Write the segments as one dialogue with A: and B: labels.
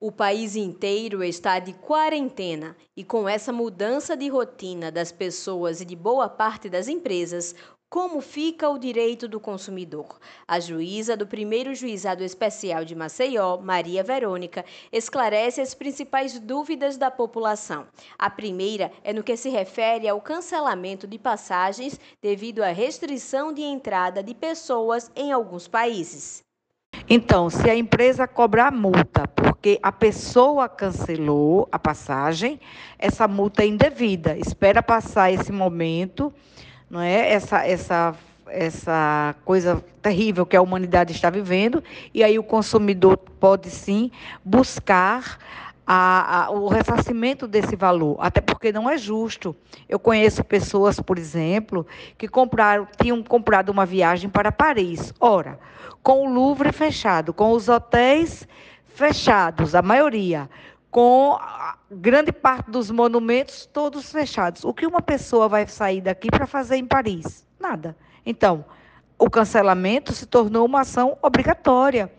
A: O país inteiro está de quarentena e, com essa mudança de rotina das pessoas e de boa parte das empresas, como fica o direito do consumidor? A juíza do primeiro juizado especial de Maceió, Maria Verônica, esclarece as principais dúvidas da população. A primeira é no que se refere ao cancelamento de passagens devido à restrição de entrada de pessoas em alguns países.
B: Então, se a empresa cobrar multa porque a pessoa cancelou a passagem, essa multa é indevida. Espera passar esse momento, não é? Essa essa essa coisa terrível que a humanidade está vivendo, e aí o consumidor pode sim buscar a, a, o ressarcimento desse valor, até porque não é justo. Eu conheço pessoas, por exemplo, que compraram, tinham comprado uma viagem para Paris. Ora, com o Louvre fechado, com os hotéis fechados, a maioria, com grande parte dos monumentos todos fechados. O que uma pessoa vai sair daqui para fazer em Paris? Nada. Então, o cancelamento se tornou uma ação obrigatória.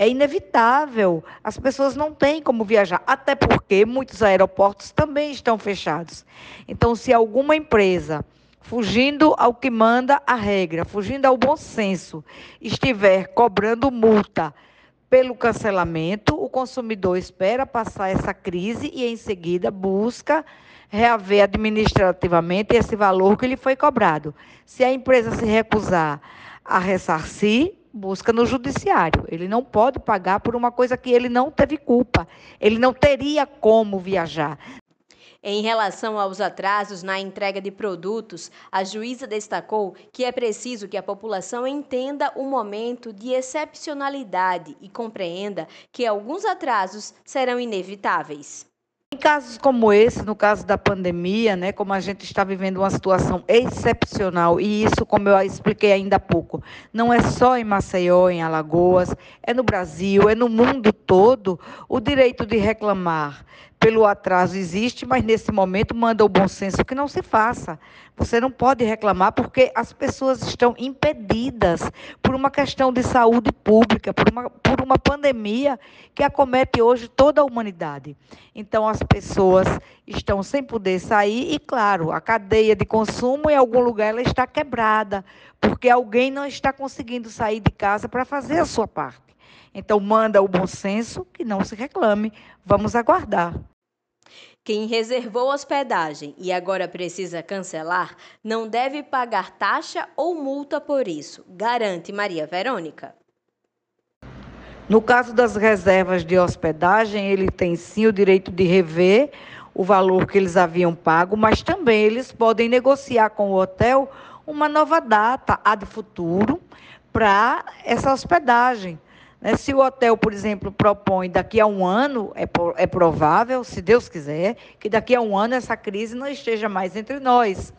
B: É inevitável. As pessoas não têm como viajar, até porque muitos aeroportos também estão fechados. Então, se alguma empresa fugindo ao que manda a regra, fugindo ao bom senso, estiver cobrando multa pelo cancelamento, o consumidor espera passar essa crise e, em seguida, busca reaver administrativamente esse valor que lhe foi cobrado. Se a empresa se recusar a ressarcir, busca no judiciário. Ele não pode pagar por uma coisa que ele não teve culpa. Ele não teria como viajar.
A: Em relação aos atrasos na entrega de produtos, a juíza destacou que é preciso que a população entenda o momento de excepcionalidade e compreenda que alguns atrasos serão inevitáveis.
B: Casos como esse, no caso da pandemia, né, como a gente está vivendo uma situação excepcional, e isso, como eu expliquei ainda há pouco, não é só em Maceió, em Alagoas, é no Brasil, é no mundo todo, o direito de reclamar pelo atraso existe, mas nesse momento manda o bom senso que não se faça. Você não pode reclamar porque as pessoas estão impedidas por uma questão de saúde pública, por uma, por uma pandemia que acomete hoje toda a humanidade. Então, as pessoas estão sem poder sair e, claro, a cadeia de consumo em algum lugar ela está quebrada, porque alguém não está conseguindo sair de casa para fazer a sua parte. Então, manda o bom senso que não se reclame. Vamos aguardar.
A: Quem reservou hospedagem e agora precisa cancelar não deve pagar taxa ou multa por isso, garante Maria Verônica.
B: No caso das reservas de hospedagem, ele tem sim o direito de rever o valor que eles haviam pago, mas também eles podem negociar com o hotel uma nova data, a de futuro, para essa hospedagem. Né? Se o hotel, por exemplo, propõe daqui a um ano, é, é provável, se Deus quiser, que daqui a um ano essa crise não esteja mais entre nós.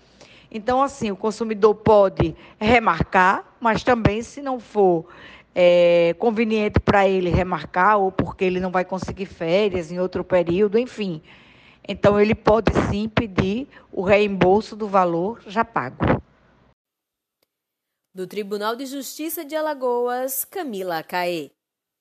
B: Então, assim, o consumidor pode remarcar, mas também, se não for é, conveniente para ele remarcar, ou porque ele não vai conseguir férias em outro período, enfim. Então, ele pode sim pedir o reembolso do valor já pago.
A: Do Tribunal de Justiça de Alagoas, Camila Caê.